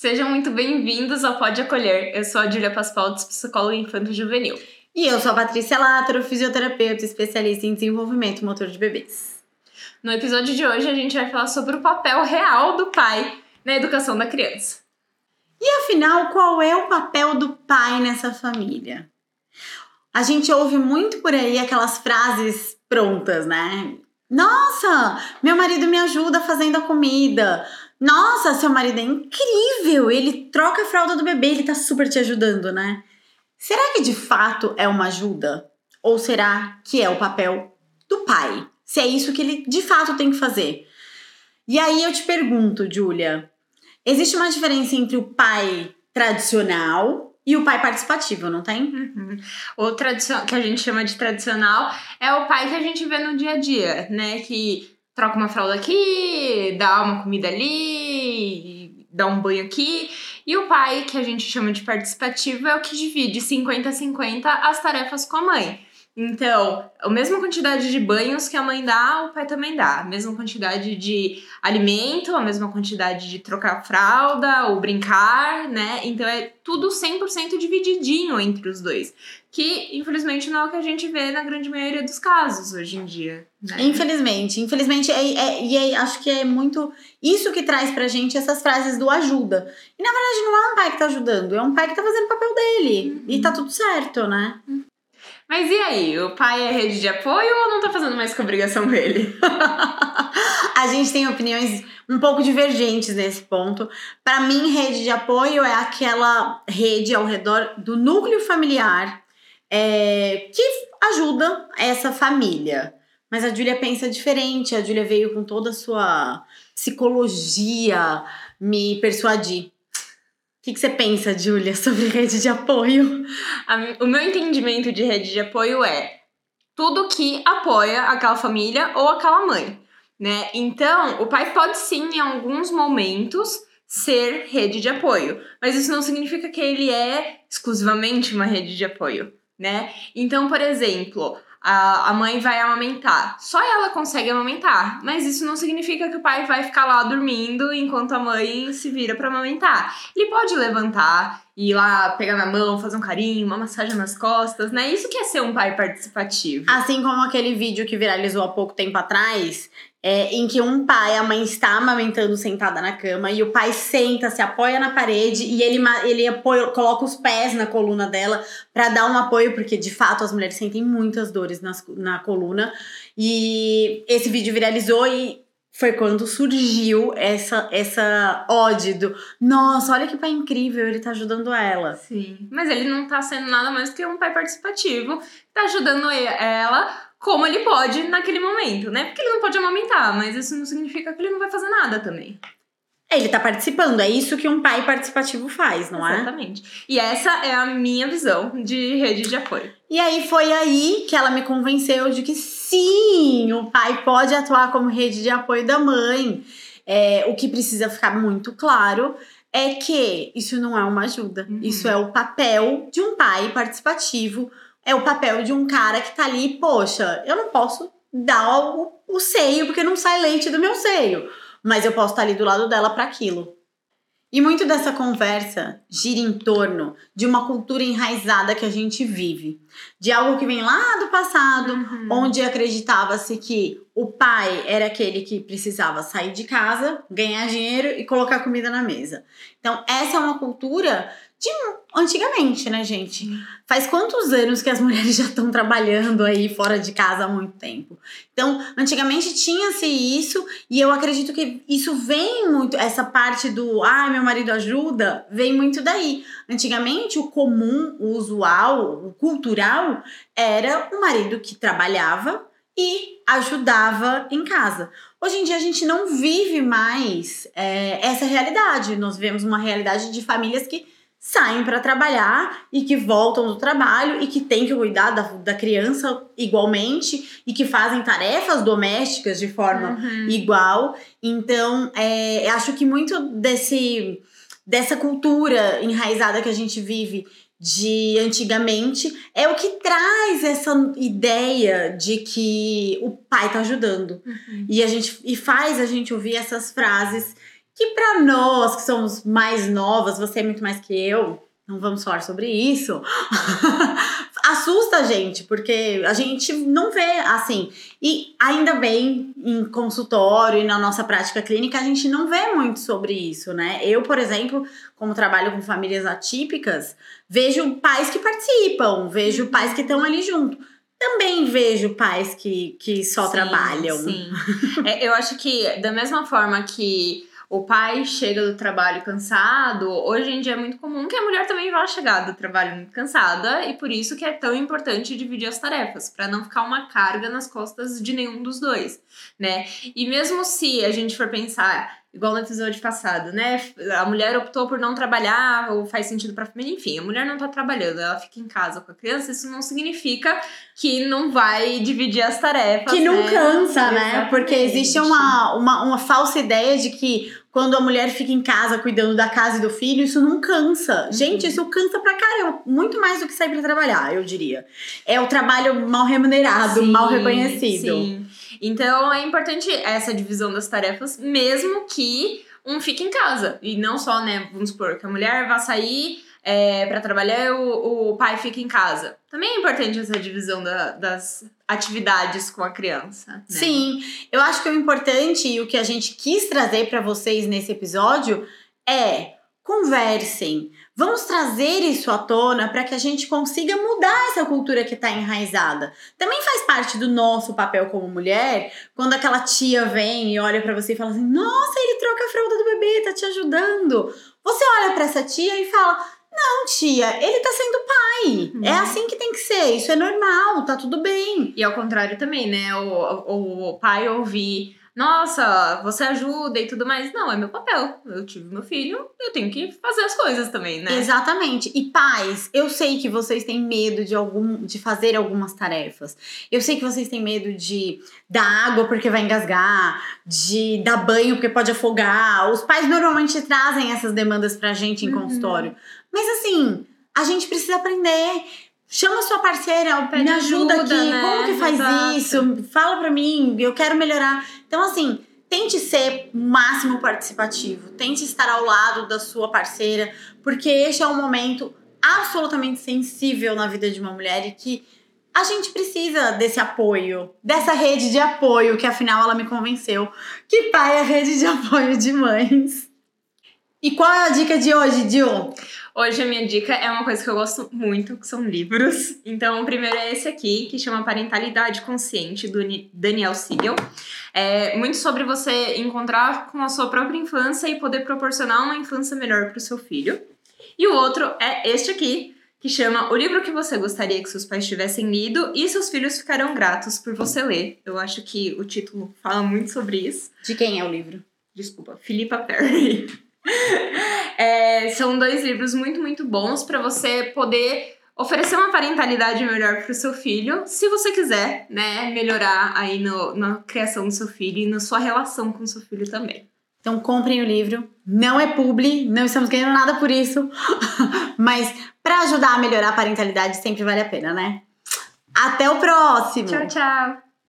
Sejam muito bem-vindos ao Pode Acolher. Eu sou a Julia Paspaldes, psicóloga infanto-juvenil. E eu sou a Patrícia Látaro, fisioterapeuta especialista em desenvolvimento motor de bebês. No episódio de hoje, a gente vai falar sobre o papel real do pai na educação da criança. E afinal, qual é o papel do pai nessa família? A gente ouve muito por aí aquelas frases prontas, né? Nossa, meu marido me ajuda fazendo a comida. Nossa, seu marido é incrível! Ele troca a fralda do bebê, ele tá super te ajudando, né? Será que de fato é uma ajuda? Ou será que é o papel do pai? Se é isso que ele de fato tem que fazer? E aí eu te pergunto, Júlia, existe uma diferença entre o pai tradicional e o pai participativo, não tem? Uhum. O tradicional, que a gente chama de tradicional, é o pai que a gente vê no dia a dia, né? Que troca uma fralda aqui, dá uma comida ali, dá um banho aqui. E o pai, que a gente chama de participativo, é o que divide 50 a 50 as tarefas com a mãe. Então, a mesma quantidade de banhos que a mãe dá, o pai também dá. A mesma quantidade de alimento, a mesma quantidade de trocar fralda ou brincar, né? Então é tudo 100% divididinho entre os dois. Que, infelizmente, não é o que a gente vê na grande maioria dos casos hoje em dia. Né? Infelizmente. Infelizmente, é, é, e é, acho que é muito isso que traz pra gente essas frases do ajuda. E na verdade não é um pai que tá ajudando, é um pai que tá fazendo o papel dele. Uhum. E tá tudo certo, né? Uhum. Mas e aí, o pai é rede de apoio ou não tá fazendo mais com a obrigação dele? a gente tem opiniões um pouco divergentes nesse ponto. Para mim, rede de apoio é aquela rede ao redor do núcleo familiar é, que ajuda essa família. Mas a Júlia pensa diferente, a Júlia veio com toda a sua psicologia me persuadir que, que você pensa, Júlia, sobre rede de apoio? o meu entendimento de rede de apoio é tudo que apoia aquela família ou aquela mãe, né? Então, o pai pode sim, em alguns momentos, ser rede de apoio, mas isso não significa que ele é exclusivamente uma rede de apoio, né? Então, por exemplo, a, mãe vai amamentar. Só ela consegue amamentar, mas isso não significa que o pai vai ficar lá dormindo enquanto a mãe se vira para amamentar. Ele pode levantar, ir lá pegar na mão, fazer um carinho, uma massagem nas costas, né? Isso que é ser um pai participativo. Assim como aquele vídeo que viralizou há pouco tempo atrás, é, em que um pai, a mãe está amamentando sentada na cama e o pai senta, se apoia na parede e ele, ele apoia, coloca os pés na coluna dela para dar um apoio, porque de fato as mulheres sentem muitas dores nas, na coluna. E esse vídeo viralizou e foi quando surgiu essa essa ode do nossa, olha que pai incrível, ele tá ajudando ela. Sim. Mas ele não tá sendo nada mais que um pai participativo, tá ajudando ela como ele pode naquele momento, né? Porque ele não pode amamentar, mas isso não significa que ele não vai fazer nada também. Ele tá participando, é isso que um pai participativo faz, não Exatamente. é? Exatamente. E essa é a minha visão de rede de apoio. E aí foi aí que ela me convenceu de que sim, o pai pode atuar como rede de apoio da mãe. É, o que precisa ficar muito claro é que isso não é uma ajuda, uhum. isso é o papel de um pai participativo é o papel de um cara que tá ali, poxa, eu não posso dar o, o seio porque não sai leite do meu seio, mas eu posso estar tá ali do lado dela para aquilo. E muito dessa conversa gira em torno de uma cultura enraizada que a gente vive, de algo que vem lá do passado, uhum. onde acreditava-se que o pai era aquele que precisava sair de casa, ganhar dinheiro e colocar comida na mesa. Então, essa é uma cultura de antigamente, né, gente? Faz quantos anos que as mulheres já estão trabalhando aí fora de casa há muito tempo? Então, antigamente tinha-se isso, e eu acredito que isso vem muito, essa parte do ah, meu marido ajuda, vem muito daí. Antigamente, o comum, o usual, o cultural era o marido que trabalhava e ajudava em casa. Hoje em dia a gente não vive mais é, essa realidade. Nós vivemos uma realidade de famílias que saem para trabalhar e que voltam do trabalho e que têm que cuidar da, da criança igualmente e que fazem tarefas domésticas de forma uhum. igual. Então, é, acho que muito desse, dessa cultura enraizada que a gente vive de antigamente é o que traz essa ideia de que o pai tá ajudando. Uhum. E a gente e faz a gente ouvir essas frases que para nós que somos mais novas, você é muito mais que eu, não vamos falar sobre isso. Assusta a gente, porque a gente não vê assim. E ainda bem, em consultório e na nossa prática clínica, a gente não vê muito sobre isso, né? Eu, por exemplo, como trabalho com famílias atípicas, vejo pais que participam, vejo uhum. pais que estão ali junto também vejo pais que, que só sim, trabalham. Sim. é, eu acho que, da mesma forma que o pai chega do trabalho cansado, hoje em dia é muito comum que a mulher também vá chegar do trabalho muito cansada e por isso que é tão importante dividir as tarefas, para não ficar uma carga nas costas de nenhum dos dois, né? E mesmo se a gente for pensar igual no episódio passado, né? A mulher optou por não trabalhar, ou faz sentido pra família, enfim, a mulher não tá trabalhando, ela fica em casa com a criança, isso não significa que não vai dividir as tarefas. Que não né? cansa, né? Exatamente. Porque existe uma, uma, uma falsa ideia de que quando a mulher fica em casa cuidando da casa e do filho, isso não cansa. Uhum. Gente, isso cansa pra caramba. Muito mais do que sair pra trabalhar, eu diria. É o trabalho mal remunerado, sim, mal reconhecido. Sim. Então é importante essa divisão das tarefas, mesmo que um fique em casa. E não só, né? Vamos supor que a mulher vá sair é, para trabalhar e o, o pai fica em casa. Também é importante essa divisão da, das atividades com a criança. Né? Sim, eu acho que o importante e o que a gente quis trazer para vocês nesse episódio é conversem. Vamos trazer isso à tona para que a gente consiga mudar essa cultura que está enraizada. Também faz parte do nosso papel como mulher, quando aquela tia vem e olha para você e fala assim: "Nossa, ele troca a fralda do bebê, tá te ajudando". Você olha para essa tia e fala: não, tia, ele tá sendo pai. Uhum. É assim que tem que ser. Isso é normal, tá tudo bem. E ao contrário também, né? O, o, o pai ouvir nossa, você ajuda e tudo mais. Não, é meu papel. Eu tive meu filho, eu tenho que fazer as coisas também, né? Exatamente. E pais, eu sei que vocês têm medo de algum de fazer algumas tarefas. Eu sei que vocês têm medo de dar água porque vai engasgar, de dar banho porque pode afogar. Os pais normalmente trazem essas demandas pra gente em uhum. consultório. Mas assim, a gente precisa aprender Chama sua parceira, Pede me ajuda, ajuda aqui. Né? Como que faz Exato. isso? Fala pra mim, eu quero melhorar. Então, assim, tente ser máximo participativo. Tente estar ao lado da sua parceira, porque este é um momento absolutamente sensível na vida de uma mulher e que a gente precisa desse apoio, dessa rede de apoio, que afinal ela me convenceu que pai é rede de apoio de mães. E qual é a dica de hoje, Dil? Hoje a minha dica é uma coisa que eu gosto muito, que são livros. Então, o primeiro é esse aqui, que chama Parentalidade Consciente, do Daniel Siegel. É muito sobre você encontrar com a sua própria infância e poder proporcionar uma infância melhor para o seu filho. E o outro é este aqui, que chama O Livro que Você Gostaria que Seus Pais Tivessem Lido e Seus Filhos Ficarão Gratos por Você Ler. Eu acho que o título fala muito sobre isso. De quem é o livro? Desculpa, Philippa Perry. É, são dois livros muito, muito bons para você poder oferecer uma parentalidade melhor para o seu filho, se você quiser, né, melhorar aí no, na criação do seu filho e na sua relação com o seu filho também. Então comprem o livro, não é publi, não estamos ganhando nada por isso, mas para ajudar a melhorar a parentalidade sempre vale a pena, né? Até o próximo. Tchau, tchau.